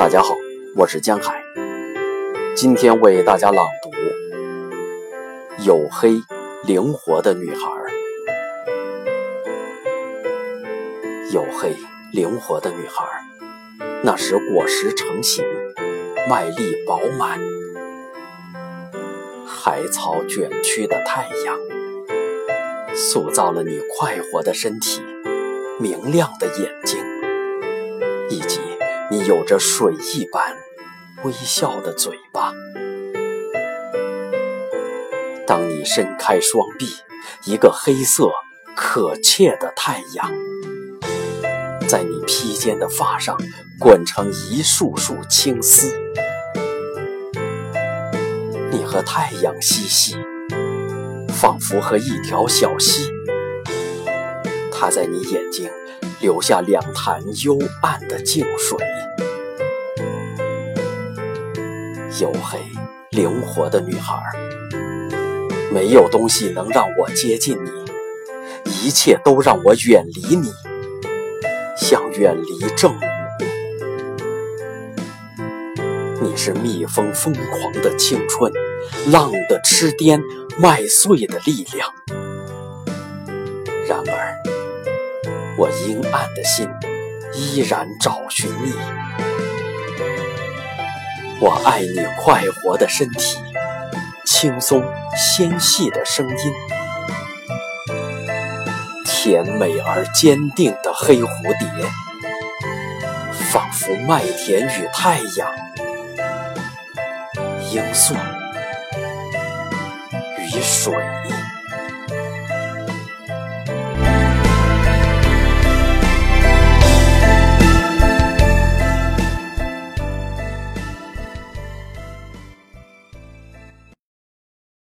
大家好，我是江海，今天为大家朗读《黝黑灵活的女孩》。黝黑灵活的女孩，那时果实成型，麦粒饱满，海草卷曲的太阳，塑造了你快活的身体，明亮的眼睛，以及。你有着水一般微笑的嘴巴。当你伸开双臂，一个黑色可切的太阳，在你披肩的发上滚成一束束青丝。你和太阳嬉戏，仿佛和一条小溪，它在你眼睛。留下两潭幽暗的静水，黝黑灵活的女孩，没有东西能让我接近你，一切都让我远离你，像远离正午。你是蜜蜂疯狂的青春，浪的痴癫，麦穗的力量。然而。我阴暗的心依然找寻你，我爱你快活的身体，轻松纤细的声音，甜美而坚定的黑蝴蝶，仿佛麦田与太阳，罂粟与水。